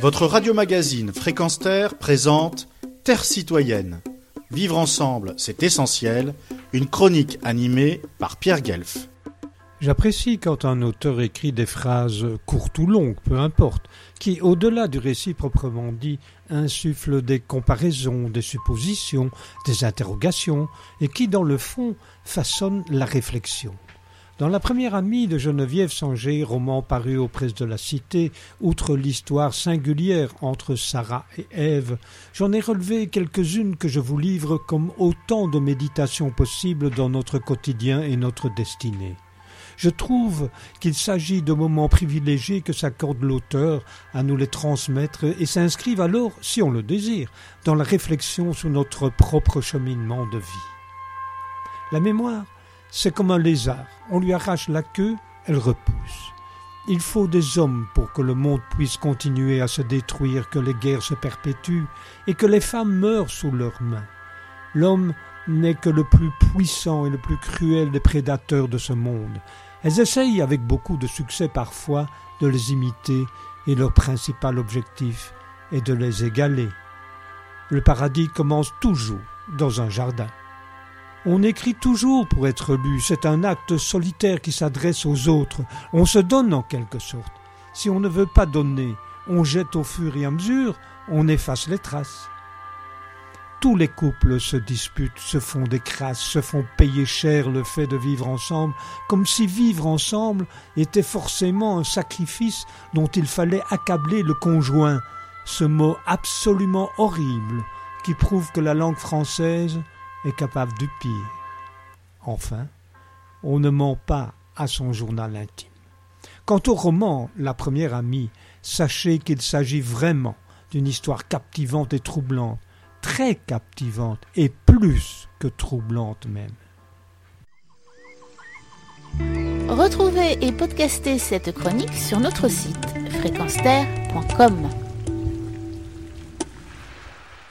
Votre radio-magazine Fréquence Terre présente Terre citoyenne. Vivre ensemble, c'est essentiel. Une chronique animée par Pierre Guelf. J'apprécie quand un auteur écrit des phrases courtes ou longues, peu importe, qui, au-delà du récit proprement dit, insufflent des comparaisons, des suppositions, des interrogations, et qui, dans le fond, façonnent la réflexion. Dans La première amie de Geneviève Sanger, roman paru aux presses de la Cité, outre l'histoire singulière entre Sarah et Ève, j'en ai relevé quelques-unes que je vous livre comme autant de méditations possibles dans notre quotidien et notre destinée. Je trouve qu'il s'agit de moments privilégiés que s'accorde l'auteur à nous les transmettre et s'inscrivent alors, si on le désire, dans la réflexion sur notre propre cheminement de vie. La mémoire c'est comme un lézard. On lui arrache la queue, elle repousse. Il faut des hommes pour que le monde puisse continuer à se détruire, que les guerres se perpétuent et que les femmes meurent sous leurs mains. L'homme n'est que le plus puissant et le plus cruel des prédateurs de ce monde. Elles essayent, avec beaucoup de succès parfois, de les imiter et leur principal objectif est de les égaler. Le paradis commence toujours dans un jardin. On écrit toujours pour être lu, c'est un acte solitaire qui s'adresse aux autres, on se donne en quelque sorte. Si on ne veut pas donner, on jette au fur et à mesure, on efface les traces. Tous les couples se disputent, se font des crasses, se font payer cher le fait de vivre ensemble, comme si vivre ensemble était forcément un sacrifice dont il fallait accabler le conjoint, ce mot absolument horrible qui prouve que la langue française est capable du pire. Enfin, on ne ment pas à son journal intime. Quant au roman La première amie, sachez qu'il s'agit vraiment d'une histoire captivante et troublante, très captivante et plus que troublante même. Retrouvez et podcastez cette chronique sur notre site fréquenceterre.com.